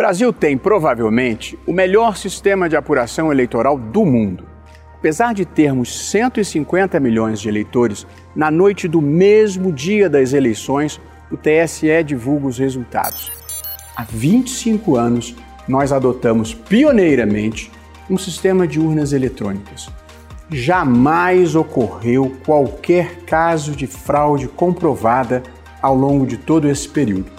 Brasil tem provavelmente o melhor sistema de apuração eleitoral do mundo. Apesar de termos 150 milhões de eleitores, na noite do mesmo dia das eleições, o TSE divulga os resultados. Há 25 anos, nós adotamos pioneiramente um sistema de urnas eletrônicas. Jamais ocorreu qualquer caso de fraude comprovada ao longo de todo esse período.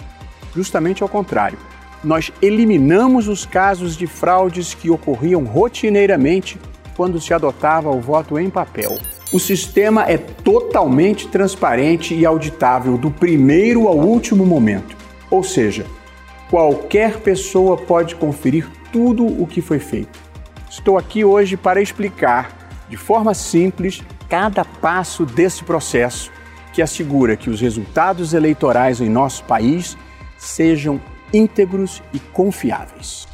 Justamente ao contrário, nós eliminamos os casos de fraudes que ocorriam rotineiramente quando se adotava o voto em papel. O sistema é totalmente transparente e auditável do primeiro ao último momento. Ou seja, qualquer pessoa pode conferir tudo o que foi feito. Estou aqui hoje para explicar de forma simples cada passo desse processo que assegura que os resultados eleitorais em nosso país sejam íntegros e confiáveis.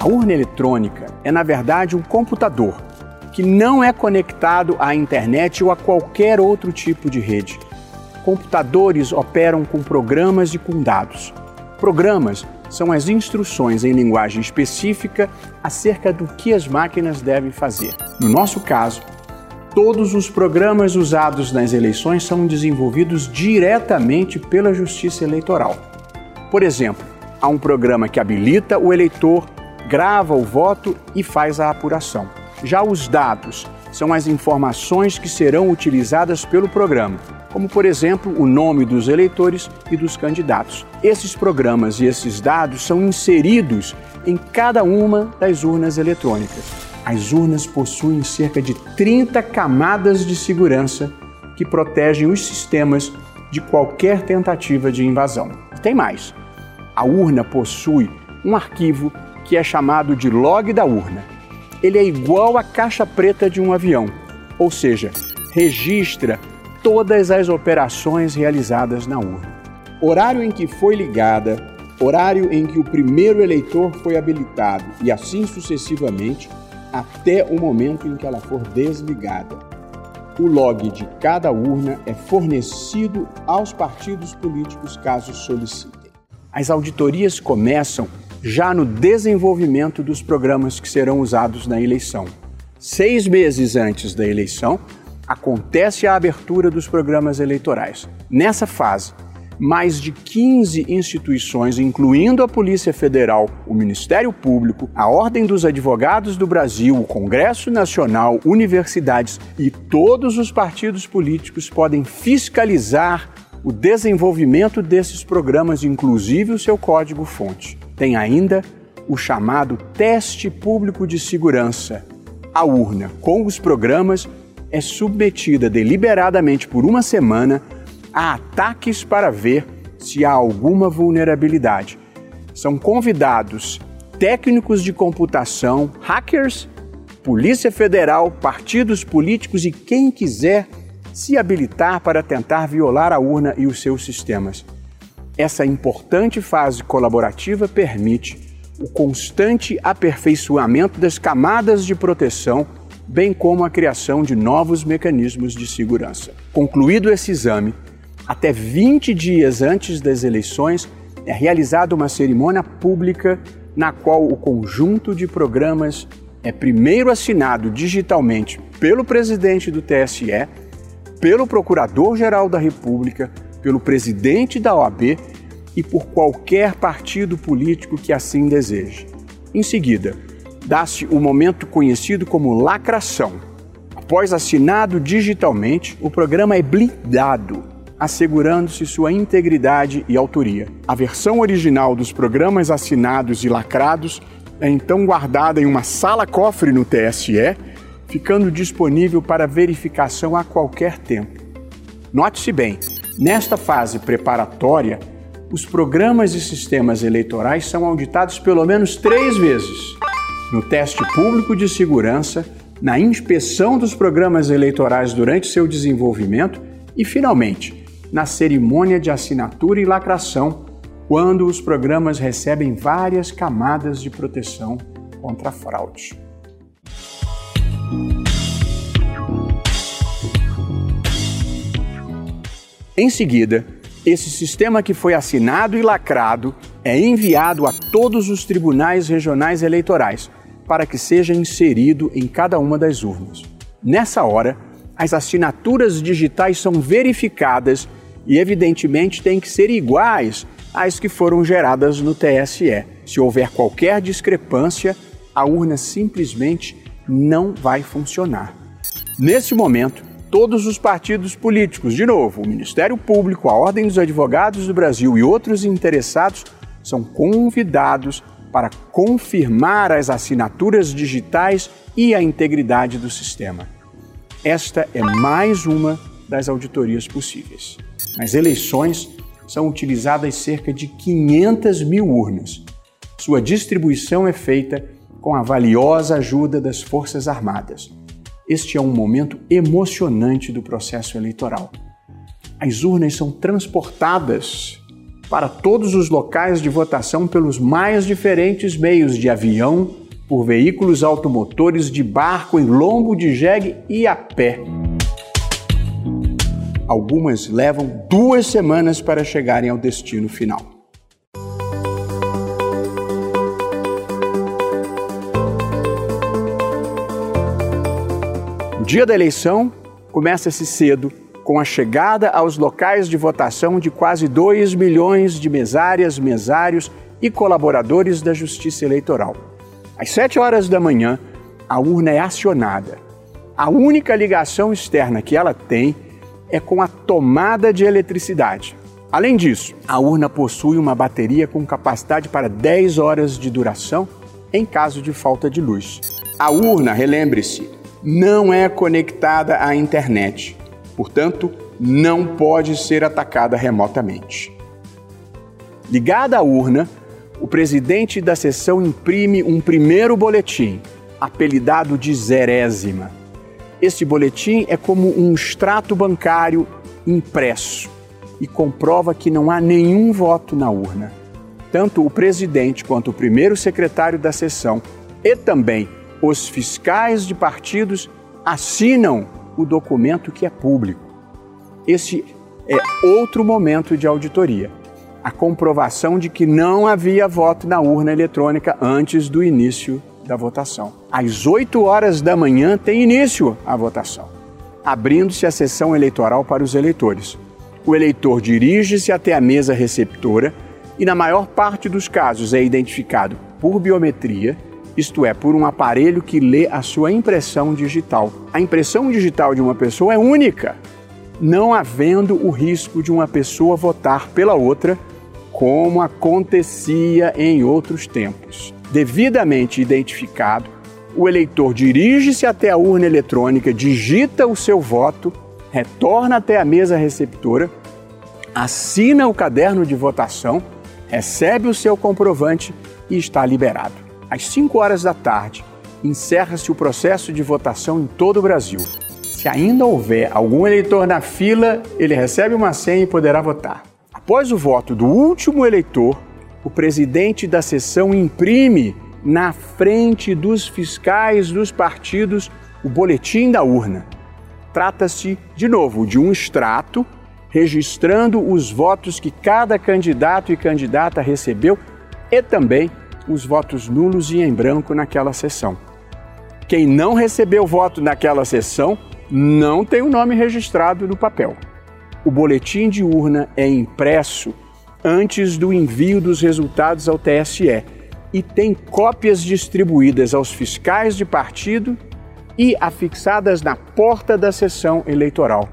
A urna eletrônica é, na verdade, um computador que não é conectado à internet ou a qualquer outro tipo de rede. Computadores operam com programas e com dados. Programas são as instruções em linguagem específica acerca do que as máquinas devem fazer. No nosso caso, todos os programas usados nas eleições são desenvolvidos diretamente pela Justiça Eleitoral. Por exemplo, há um programa que habilita o eleitor, grava o voto e faz a apuração. Já os dados são as informações que serão utilizadas pelo programa como por exemplo o nome dos eleitores e dos candidatos. Esses programas e esses dados são inseridos em cada uma das urnas eletrônicas. As urnas possuem cerca de 30 camadas de segurança que protegem os sistemas de qualquer tentativa de invasão. Tem mais. A urna possui um arquivo que é chamado de log da urna. Ele é igual à caixa preta de um avião, ou seja, registra todas as operações realizadas na urna. Horário em que foi ligada, horário em que o primeiro eleitor foi habilitado e assim sucessivamente até o momento em que ela for desligada. O log de cada urna é fornecido aos partidos políticos caso solicitem. As auditorias começam já no desenvolvimento dos programas que serão usados na eleição. Seis meses antes da eleição, acontece a abertura dos programas eleitorais. Nessa fase, mais de 15 instituições, incluindo a Polícia Federal, o Ministério Público, a Ordem dos Advogados do Brasil, o Congresso Nacional, universidades e todos os partidos políticos podem fiscalizar o desenvolvimento desses programas, inclusive o seu código-fonte. Tem ainda o chamado Teste Público de Segurança, a urna, com os programas é submetida deliberadamente por uma semana a ataques para ver se há alguma vulnerabilidade. São convidados técnicos de computação, hackers, Polícia Federal, partidos políticos e quem quiser se habilitar para tentar violar a urna e os seus sistemas. Essa importante fase colaborativa permite o constante aperfeiçoamento das camadas de proteção bem como a criação de novos mecanismos de segurança. Concluído esse exame, até 20 dias antes das eleições, é realizada uma cerimônia pública na qual o conjunto de programas é primeiro assinado digitalmente pelo presidente do TSE, pelo Procurador-Geral da República, pelo presidente da OAB e por qualquer partido político que assim deseje. Em seguida, dá-se o momento conhecido como lacração. Após assinado digitalmente, o programa é blindado, assegurando-se sua integridade e autoria. A versão original dos programas assinados e lacrados é então guardada em uma sala-cofre no TSE, ficando disponível para verificação a qualquer tempo. Note-se bem, nesta fase preparatória, os programas e sistemas eleitorais são auditados pelo menos três vezes no teste público de segurança, na inspeção dos programas eleitorais durante seu desenvolvimento e, finalmente, na cerimônia de assinatura e lacração, quando os programas recebem várias camadas de proteção contra fraude. Em seguida, esse sistema que foi assinado e lacrado é enviado a todos os tribunais regionais eleitorais para que seja inserido em cada uma das urnas. Nessa hora, as assinaturas digitais são verificadas e, evidentemente, têm que ser iguais às que foram geradas no TSE. Se houver qualquer discrepância, a urna simplesmente não vai funcionar. Nesse momento, todos os partidos políticos, de novo, o Ministério Público, a Ordem dos Advogados do Brasil e outros interessados são convidados para confirmar as assinaturas digitais e a integridade do sistema. Esta é mais uma das auditorias possíveis. Nas eleições, são utilizadas cerca de 500 mil urnas. Sua distribuição é feita com a valiosa ajuda das Forças Armadas. Este é um momento emocionante do processo eleitoral. As urnas são transportadas para todos os locais de votação pelos mais diferentes meios de avião, por veículos automotores, de barco, em lombo de jegue e a pé. Algumas levam duas semanas para chegarem ao destino final. O dia da eleição começa-se cedo, com a chegada aos locais de votação de quase 2 milhões de mesárias, mesários e colaboradores da Justiça Eleitoral. Às 7 horas da manhã, a urna é acionada. A única ligação externa que ela tem é com a tomada de eletricidade. Além disso, a urna possui uma bateria com capacidade para 10 horas de duração em caso de falta de luz. A urna, relembre-se, não é conectada à internet, portanto, não pode ser atacada remotamente. Ligada à urna, o presidente da sessão imprime um primeiro boletim, apelidado de zerésima. Este boletim é como um extrato bancário impresso e comprova que não há nenhum voto na urna. Tanto o presidente quanto o primeiro secretário da sessão e também os fiscais de partidos assinam o documento que é público. Esse é outro momento de auditoria. A comprovação de que não havia voto na urna eletrônica antes do início da votação. Às 8 horas da manhã tem início a votação, abrindo-se a sessão eleitoral para os eleitores. O eleitor dirige-se até a mesa receptora e, na maior parte dos casos, é identificado por biometria, isto é, por um aparelho que lê a sua impressão digital. A impressão digital de uma pessoa é única, não havendo o risco de uma pessoa votar pela outra, como acontecia em outros tempos devidamente identificado, o eleitor dirige-se até a urna eletrônica, digita o seu voto, retorna até a mesa receptora, assina o caderno de votação, recebe o seu comprovante e está liberado. Às 5 horas da tarde, encerra-se o processo de votação em todo o Brasil. Se ainda houver algum eleitor na fila, ele recebe uma senha e poderá votar. Após o voto do último eleitor, o presidente da sessão imprime na frente dos fiscais dos partidos o boletim da urna. Trata-se, de novo, de um extrato registrando os votos que cada candidato e candidata recebeu e também os votos nulos e em branco naquela sessão. Quem não recebeu voto naquela sessão não tem o nome registrado no papel. O boletim de urna é impresso antes do envio dos resultados ao TSE e tem cópias distribuídas aos fiscais de partido e afixadas na porta da sessão eleitoral.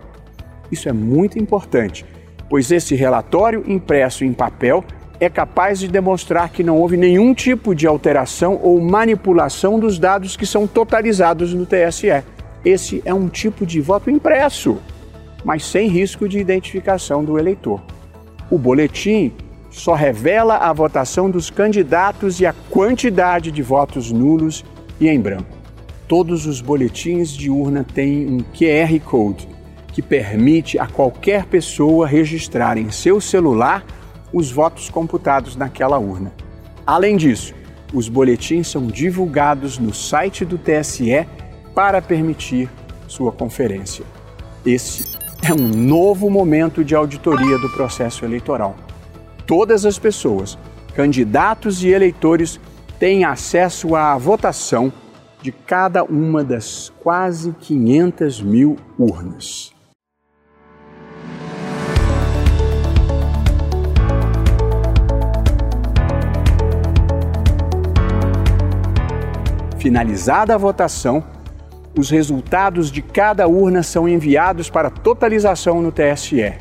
Isso é muito importante, pois esse relatório impresso em papel é capaz de demonstrar que não houve nenhum tipo de alteração ou manipulação dos dados que são totalizados no TSE. Esse é um tipo de voto impresso, mas sem risco de identificação do eleitor. O boletim só revela a votação dos candidatos e a quantidade de votos nulos e em branco. Todos os boletins de urna têm um QR Code que permite a qualquer pessoa registrar em seu celular os votos computados naquela urna. Além disso, os boletins são divulgados no site do TSE para permitir sua conferência. Esse é um novo momento de auditoria do processo eleitoral. Todas as pessoas, candidatos e eleitores, têm acesso à votação de cada uma das quase 500 mil urnas. Finalizada a votação, os resultados de cada urna são enviados para totalização no TSE.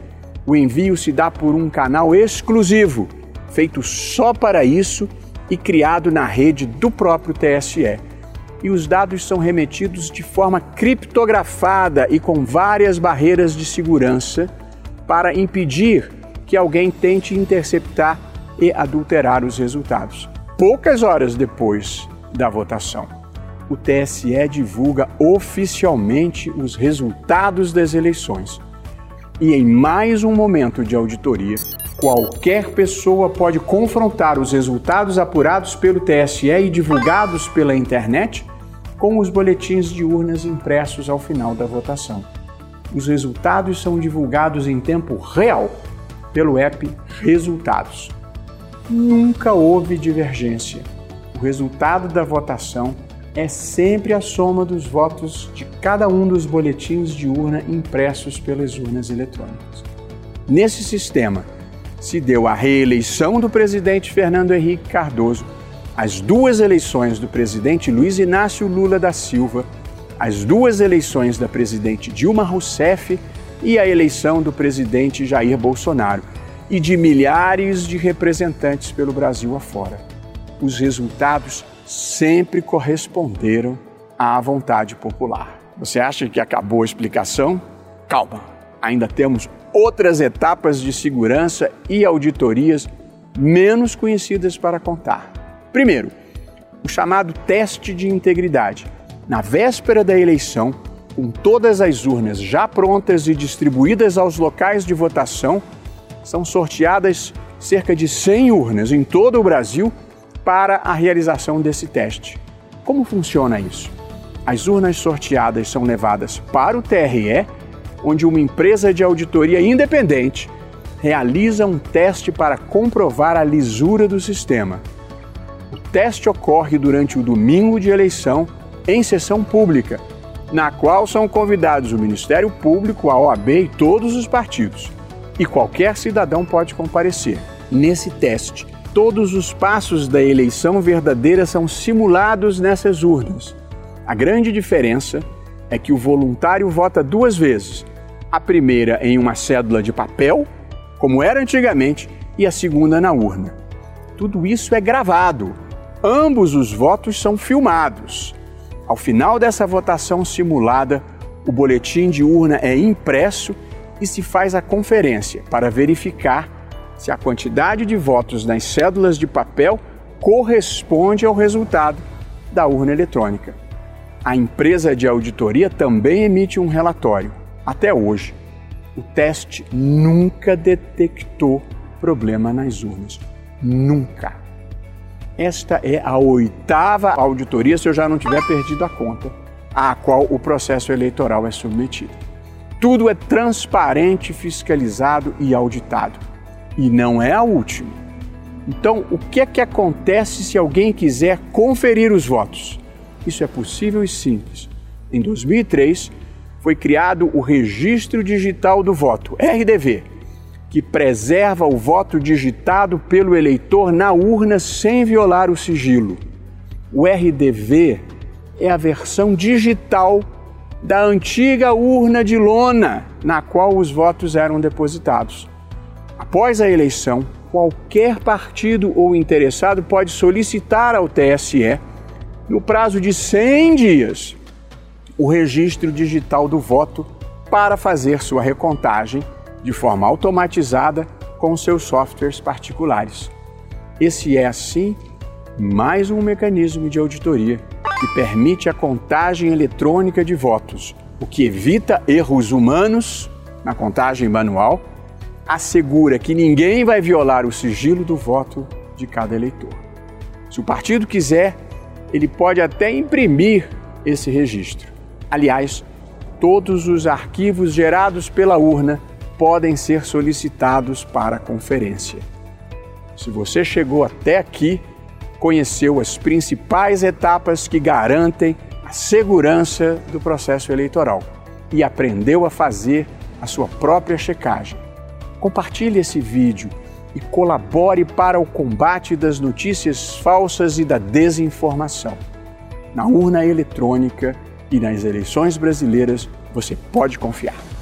O envio se dá por um canal exclusivo, feito só para isso e criado na rede do próprio TSE. E os dados são remetidos de forma criptografada e com várias barreiras de segurança para impedir que alguém tente interceptar e adulterar os resultados. Poucas horas depois da votação. O TSE divulga oficialmente os resultados das eleições. E em mais um momento de auditoria, qualquer pessoa pode confrontar os resultados apurados pelo TSE e divulgados pela internet com os boletins de urnas impressos ao final da votação. Os resultados são divulgados em tempo real pelo app Resultados. Nunca houve divergência resultado da votação é sempre a soma dos votos de cada um dos boletins de urna impressos pelas urnas eletrônicas. Nesse sistema, se deu a reeleição do presidente Fernando Henrique Cardoso, as duas eleições do presidente Luiz Inácio Lula da Silva, as duas eleições da presidente Dilma Rousseff e a eleição do presidente Jair Bolsonaro e de milhares de representantes pelo Brasil afora os resultados sempre corresponderam à vontade popular. Você acha que acabou a explicação? Calma, ainda temos outras etapas de segurança e auditorias menos conhecidas para contar. Primeiro, o chamado teste de integridade. Na véspera da eleição, com todas as urnas já prontas e distribuídas aos locais de votação, são sorteadas cerca de 100 urnas em todo o Brasil para a realização desse teste. Como funciona isso? As urnas sorteadas são levadas para o TRE, onde uma empresa de auditoria independente realiza um teste para comprovar a lisura do sistema. O teste ocorre durante o domingo de eleição em sessão pública, na qual são convidados o Ministério Público, a OAB e todos os partidos. E qualquer cidadão pode comparecer. Nesse teste, Todos os passos da eleição verdadeira são simulados nessas urnas. A grande diferença é que o voluntário vota duas vezes: a primeira em uma cédula de papel, como era antigamente, e a segunda na urna. Tudo isso é gravado. Ambos os votos são filmados. Ao final dessa votação simulada, o boletim de urna é impresso e se faz a conferência para verificar se a quantidade de votos nas cédulas de papel corresponde ao resultado da urna eletrônica. A empresa de auditoria também emite um relatório. Até hoje, o teste nunca detectou problema nas urnas. Nunca. Esta é a oitava auditoria, se eu já não tiver perdido a conta, à qual o processo eleitoral é submetido. Tudo é transparente, fiscalizado e auditado e não é a última. Então, o que é que acontece se alguém quiser conferir os votos? Isso é possível e simples. Em 2003, foi criado o Registro Digital do Voto, RDV, que preserva o voto digitado pelo eleitor na urna sem violar o sigilo. O RDV é a versão digital da antiga urna de lona na qual os votos eram depositados. Após a eleição, qualquer partido ou interessado pode solicitar ao TSE, no prazo de 100 dias, o registro digital do voto para fazer sua recontagem de forma automatizada com seus softwares particulares. Esse é, assim, mais um mecanismo de auditoria que permite a contagem eletrônica de votos, o que evita erros humanos na contagem manual assegura que ninguém vai violar o sigilo do voto de cada eleitor. Se o partido quiser, ele pode até imprimir esse registro. Aliás, todos os arquivos gerados pela urna podem ser solicitados para a conferência. Se você chegou até aqui, conheceu as principais etapas que garantem a segurança do processo eleitoral e aprendeu a fazer a sua própria checagem. Compartilhe esse vídeo e colabore para o combate das notícias falsas e da desinformação. Na urna eletrônica e nas eleições brasileiras, você pode confiar.